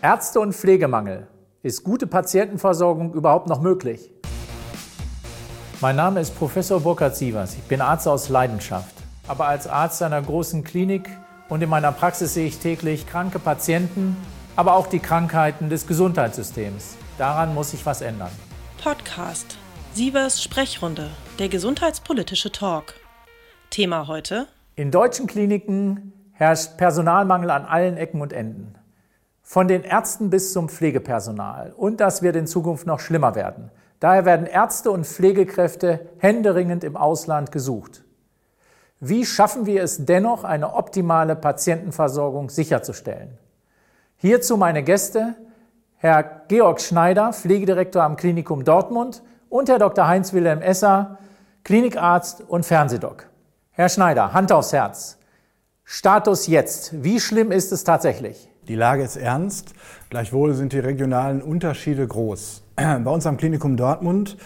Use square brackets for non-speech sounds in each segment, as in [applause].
Ärzte- und Pflegemangel. Ist gute Patientenversorgung überhaupt noch möglich? Mein Name ist Professor Burkhard Sievers. Ich bin Arzt aus Leidenschaft. Aber als Arzt einer großen Klinik und in meiner Praxis sehe ich täglich kranke Patienten, aber auch die Krankheiten des Gesundheitssystems. Daran muss sich was ändern. Podcast Sievers Sprechrunde, der gesundheitspolitische Talk. Thema heute: In deutschen Kliniken herrscht Personalmangel an allen Ecken und Enden. Von den Ärzten bis zum Pflegepersonal. Und das wird in Zukunft noch schlimmer werden. Daher werden Ärzte und Pflegekräfte händeringend im Ausland gesucht. Wie schaffen wir es dennoch, eine optimale Patientenversorgung sicherzustellen? Hierzu meine Gäste, Herr Georg Schneider, Pflegedirektor am Klinikum Dortmund und Herr Dr. Heinz-Wilhelm Esser, Klinikarzt und Fernsehdoc. Herr Schneider, Hand aufs Herz. Status jetzt. Wie schlimm ist es tatsächlich? Die Lage ist ernst, gleichwohl sind die regionalen Unterschiede groß. [clears throat] Bei uns am Klinikum Dortmund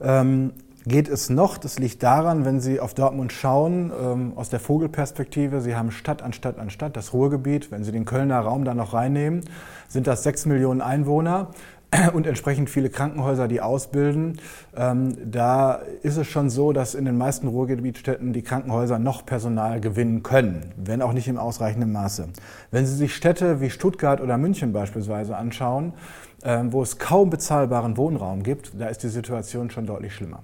ähm, geht es noch, das liegt daran, wenn Sie auf Dortmund schauen, ähm, aus der Vogelperspektive, Sie haben Stadt an Stadt an Stadt, das Ruhrgebiet, wenn Sie den Kölner Raum da noch reinnehmen, sind das sechs Millionen Einwohner. [clears throat] und entsprechend viele Krankenhäuser, die ausbilden. Ähm, da ist es schon so, dass in den meisten Ruhrgebietstädten die Krankenhäuser noch Personal gewinnen können, wenn auch nicht im ausreichenden Maße. Wenn Sie sich Städte wie Stuttgart oder München beispielsweise anschauen, ähm, wo es kaum bezahlbaren Wohnraum gibt, da ist die Situation schon deutlich schlimmer.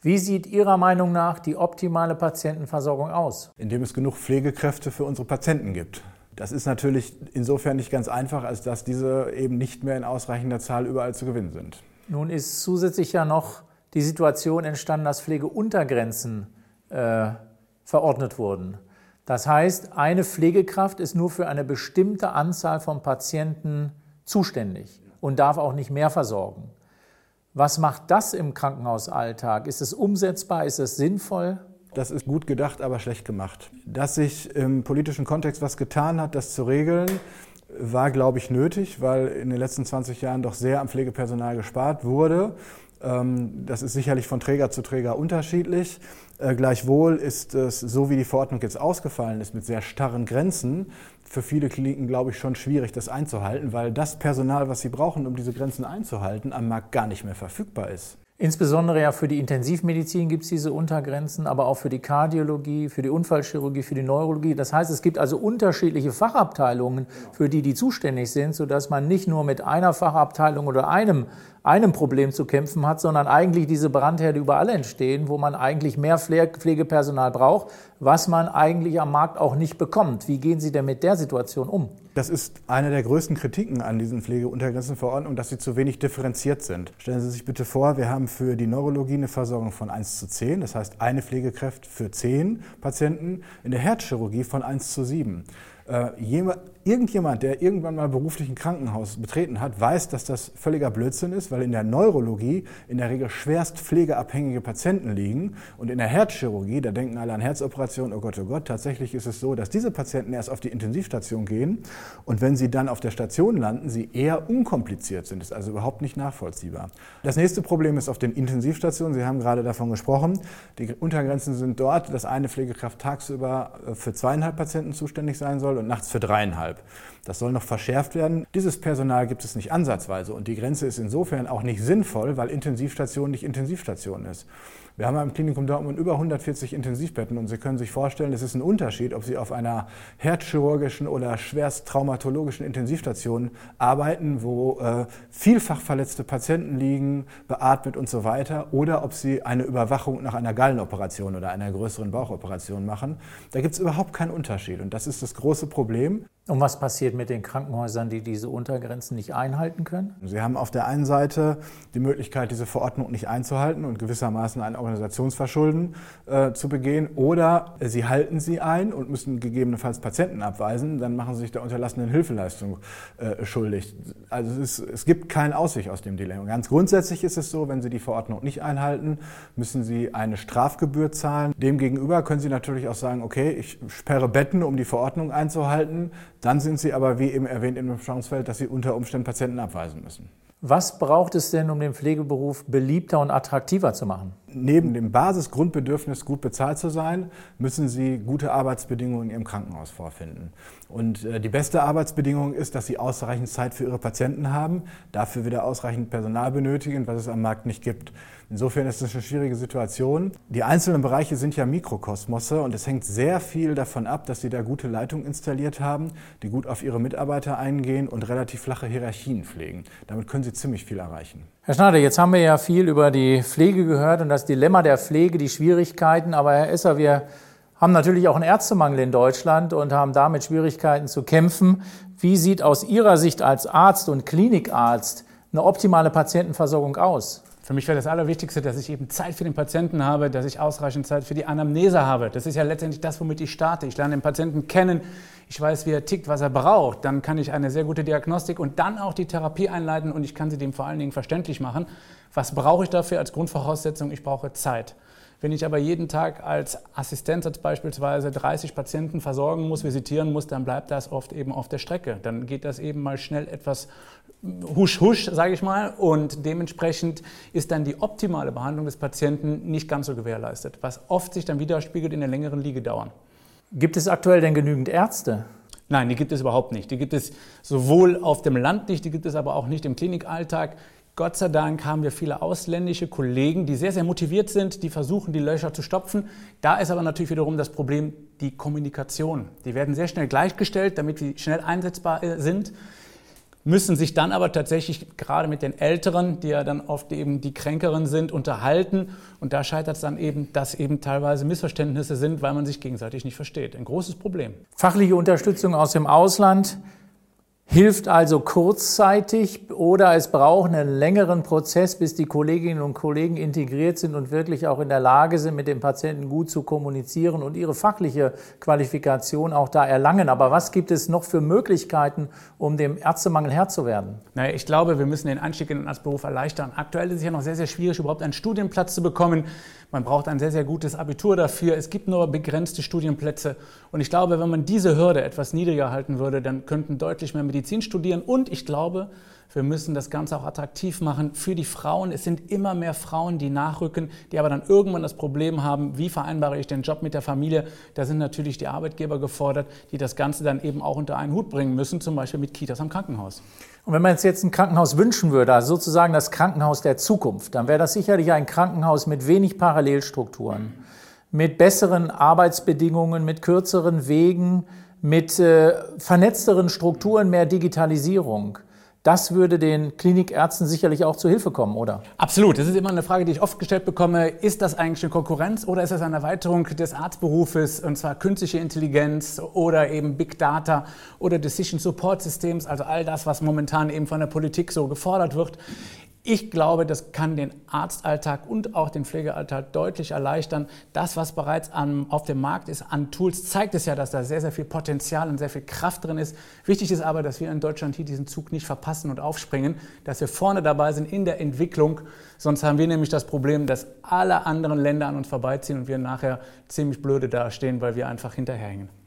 Wie sieht Ihrer Meinung nach die optimale Patientenversorgung aus? Indem es genug Pflegekräfte für unsere Patienten gibt. Das ist natürlich insofern nicht ganz einfach, als dass diese eben nicht mehr in ausreichender Zahl überall zu gewinnen sind. Nun ist zusätzlich ja noch die Situation entstanden, dass Pflegeuntergrenzen äh, verordnet wurden. Das heißt, eine Pflegekraft ist nur für eine bestimmte Anzahl von Patienten zuständig und darf auch nicht mehr versorgen. Was macht das im Krankenhausalltag? Ist es umsetzbar? Ist es sinnvoll? Das ist gut gedacht, aber schlecht gemacht. Dass sich im politischen Kontext was getan hat, das zu regeln, war, glaube ich, nötig, weil in den letzten 20 Jahren doch sehr am Pflegepersonal gespart wurde. Ähm, das ist sicherlich von Träger zu Träger unterschiedlich. Äh, gleichwohl ist es, so wie die Verordnung jetzt ausgefallen ist, mit sehr starren Grenzen, für viele Kliniken, glaube ich, schon schwierig, das einzuhalten, weil das Personal, was sie brauchen, um diese Grenzen einzuhalten, am Markt gar nicht mehr verfügbar ist. Insbesondere ja für die Intensivmedizin gibt es diese Untergrenzen, aber auch für die Kardiologie, für die Unfallchirurgie, für die Neurologie. Das heißt, es gibt also unterschiedliche Fachabteilungen, für die die zuständig sind, sodass man nicht nur mit einer Fachabteilung oder einem einem Problem zu kämpfen hat, sondern eigentlich diese Brandherde überall entstehen, wo man eigentlich mehr Pflegepersonal braucht, was man eigentlich am Markt auch nicht bekommt. Wie gehen Sie denn mit der Situation um? Das ist eine der größten Kritiken an diesen Pflegeuntergrenzenverordnungen, dass sie zu wenig differenziert sind. Stellen Sie sich bitte vor, wir haben für die Neurologie eine Versorgung von 1 zu 10, das heißt eine Pflegekraft für 10 Patienten, in der Herzchirurgie von 1 zu 7. Äh, irgendjemand, der irgendwann mal beruflich ein Krankenhaus betreten hat, weiß, dass das völliger Blödsinn ist, weil in der Neurologie in der Regel schwerst pflegeabhängige Patienten liegen und in der Herzchirurgie, da denken alle an Herzoperationen, oh Gott, oh Gott, tatsächlich ist es so, dass diese Patienten erst auf die Intensivstation gehen und wenn sie dann auf der Station landen, sie eher unkompliziert sind. Das ist also überhaupt nicht nachvollziehbar. Das nächste Problem ist auf den Intensivstationen, Sie haben gerade davon gesprochen, die Untergrenzen sind dort, dass eine Pflegekraft tagsüber äh, für zweieinhalb Patienten zuständig sein soll und nachts für dreieinhalb. Das soll noch verschärft werden. Dieses Personal gibt es nicht ansatzweise und die Grenze ist insofern auch nicht sinnvoll, weil Intensivstation nicht Intensivstation ist. Wir haben im Klinikum Dortmund über 140 Intensivbetten und Sie können sich vorstellen, es ist ein Unterschied, ob Sie auf einer herzchirurgischen oder schwerst traumatologischen Intensivstation arbeiten, wo äh, vielfach verletzte Patienten liegen, beatmet und so weiter, oder ob Sie eine Überwachung nach einer Gallenoperation oder einer größeren Bauchoperation machen. Da gibt es überhaupt keinen Unterschied und das ist das große Problem. Und was passiert mit den Krankenhäusern, die diese Untergrenzen nicht einhalten können? Sie haben auf der einen Seite die Möglichkeit, diese Verordnung nicht einzuhalten und gewissermaßen ein Organisationsverschulden äh, zu begehen. Oder Sie halten sie ein und müssen gegebenenfalls Patienten abweisen. Dann machen Sie sich der unterlassenen Hilfeleistung äh, schuldig. Also es, ist, es gibt keinen Ausweg aus dem Dilemma. Ganz grundsätzlich ist es so, wenn Sie die Verordnung nicht einhalten, müssen Sie eine Strafgebühr zahlen. Demgegenüber können Sie natürlich auch sagen, okay, ich sperre Betten, um die Verordnung einzuhalten dann sind sie aber, wie eben erwähnt, im Spannungsfeld, dass sie unter Umständen Patienten abweisen müssen. Was braucht es denn, um den Pflegeberuf beliebter und attraktiver zu machen? Neben dem Basisgrundbedürfnis, gut bezahlt zu sein, müssen sie gute Arbeitsbedingungen in ihrem Krankenhaus vorfinden. Und äh, die beste Arbeitsbedingung ist, dass sie ausreichend Zeit für ihre Patienten haben, dafür wieder ausreichend Personal benötigen, was es am Markt nicht gibt. Insofern ist es eine schwierige Situation. Die einzelnen Bereiche sind ja Mikrokosmosse und es hängt sehr viel davon ab, dass sie da gute Leitungen installiert haben, die gut auf ihre Mitarbeiter eingehen und relativ flache Hierarchien pflegen. Damit können sie ziemlich viel erreichen. Herr Schneider, jetzt haben wir ja viel über die Pflege gehört und das Dilemma der Pflege, die Schwierigkeiten. Aber Herr Esser, wir haben natürlich auch einen Ärztemangel in Deutschland und haben damit Schwierigkeiten zu kämpfen. Wie sieht aus Ihrer Sicht als Arzt und Klinikarzt eine optimale Patientenversorgung aus? Für mich wäre das Allerwichtigste, dass ich eben Zeit für den Patienten habe, dass ich ausreichend Zeit für die Anamnese habe. Das ist ja letztendlich das, womit ich starte. Ich lerne den Patienten kennen, ich weiß, wie er tickt, was er braucht. Dann kann ich eine sehr gute Diagnostik und dann auch die Therapie einleiten und ich kann sie dem vor allen Dingen verständlich machen. Was brauche ich dafür als Grundvoraussetzung? Ich brauche Zeit. Wenn ich aber jeden Tag als Assistenzarzt beispielsweise 30 Patienten versorgen muss, visitieren muss, dann bleibt das oft eben auf der Strecke. Dann geht das eben mal schnell etwas husch husch, sage ich mal, und dementsprechend ist dann die optimale Behandlung des Patienten nicht ganz so gewährleistet, was oft sich dann widerspiegelt in der längeren Liegedauern. Gibt es aktuell denn genügend Ärzte? Nein, die gibt es überhaupt nicht. Die gibt es sowohl auf dem Land nicht, die gibt es aber auch nicht im Klinikalltag. Gott sei Dank haben wir viele ausländische Kollegen, die sehr, sehr motiviert sind, die versuchen, die Löcher zu stopfen. Da ist aber natürlich wiederum das Problem die Kommunikation. Die werden sehr schnell gleichgestellt, damit sie schnell einsetzbar äh, sind, müssen sich dann aber tatsächlich gerade mit den Älteren, die ja dann oft eben die Kränkeren sind, unterhalten. Und da scheitert es dann eben, dass eben teilweise Missverständnisse sind, weil man sich gegenseitig nicht versteht. Ein großes Problem. Fachliche Unterstützung aus dem Ausland hilft also kurzzeitig oder es braucht einen längeren Prozess, bis die Kolleginnen und Kollegen integriert sind und wirklich auch in der Lage sind, mit dem Patienten gut zu kommunizieren und ihre fachliche Qualifikation auch da erlangen. Aber was gibt es noch für Möglichkeiten, um dem Ärztemangel Herr zu werden? Naja, ich glaube, wir müssen den Einstieg in den Arztberuf erleichtern. Aktuell ist es ja noch sehr, sehr schwierig, überhaupt einen Studienplatz zu bekommen. Man braucht ein sehr, sehr gutes Abitur dafür. Es gibt nur begrenzte Studienplätze. Und ich glaube, wenn man diese Hürde etwas niedriger halten würde, dann könnten deutlich mehr Medizin studieren. Und ich glaube, wir müssen das Ganze auch attraktiv machen für die Frauen. Es sind immer mehr Frauen, die nachrücken, die aber dann irgendwann das Problem haben, wie vereinbare ich den Job mit der Familie. Da sind natürlich die Arbeitgeber gefordert, die das Ganze dann eben auch unter einen Hut bringen müssen, zum Beispiel mit Kitas am Krankenhaus. Und wenn man jetzt ein Krankenhaus wünschen würde, also sozusagen das Krankenhaus der Zukunft, dann wäre das sicherlich ein Krankenhaus mit wenig Parallelstrukturen, mit besseren Arbeitsbedingungen, mit kürzeren Wegen, mit äh, vernetzteren Strukturen, mehr Digitalisierung. Das würde den Klinikärzten sicherlich auch zu Hilfe kommen, oder? Absolut. Das ist immer eine Frage, die ich oft gestellt bekomme. Ist das eigentlich eine Konkurrenz oder ist das eine Erweiterung des Arztberufes, und zwar künstliche Intelligenz oder eben Big Data oder Decision Support Systems, also all das, was momentan eben von der Politik so gefordert wird. Ich glaube, das kann den Arztalltag und auch den Pflegealltag deutlich erleichtern. Das, was bereits an, auf dem Markt ist an Tools, zeigt es ja, dass da sehr, sehr viel Potenzial und sehr viel Kraft drin ist. Wichtig ist aber, dass wir in Deutschland hier diesen Zug nicht verpassen und aufspringen, dass wir vorne dabei sind in der Entwicklung. Sonst haben wir nämlich das Problem, dass alle anderen Länder an uns vorbeiziehen und wir nachher ziemlich blöde dastehen, weil wir einfach hinterherhängen.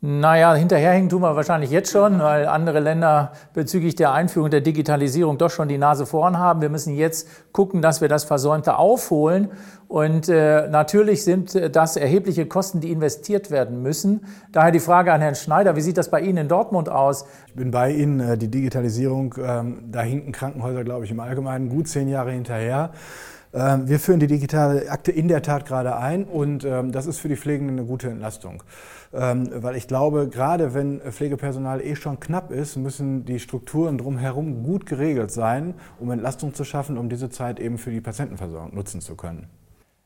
Naja, hinterherhängen tun wir wahrscheinlich jetzt schon, weil andere Länder bezüglich der Einführung der Digitalisierung doch schon die Nase vorn haben. Wir müssen jetzt gucken, dass wir das Versäumte aufholen. Und äh, natürlich sind das erhebliche Kosten, die investiert werden müssen. Daher die Frage an Herrn Schneider, wie sieht das bei Ihnen in Dortmund aus? Ich bin bei Ihnen, äh, die Digitalisierung, ähm, da hinken Krankenhäuser, glaube ich, im Allgemeinen gut zehn Jahre hinterher. Ähm, wir führen die digitale Akte in der Tat gerade ein und ähm, das ist für die Pflegenden eine gute Entlastung. Ähm, weil ich glaube, gerade wenn Pflegepersonal eh schon knapp ist, müssen die Strukturen drumherum gut geregelt sein, um Entlastung zu schaffen, um diese Zeit eben für die Patientenversorgung nutzen zu können.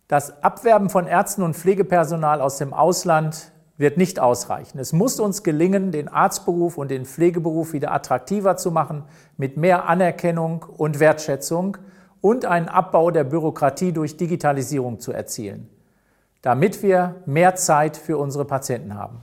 Das Abwerben von Ärzten und Pflegepersonal aus dem Ausland wird nicht ausreichen. Es muss uns gelingen, den Arztberuf und den Pflegeberuf wieder attraktiver zu machen, mit mehr Anerkennung und Wertschätzung und einen Abbau der Bürokratie durch Digitalisierung zu erzielen damit wir mehr Zeit für unsere Patienten haben.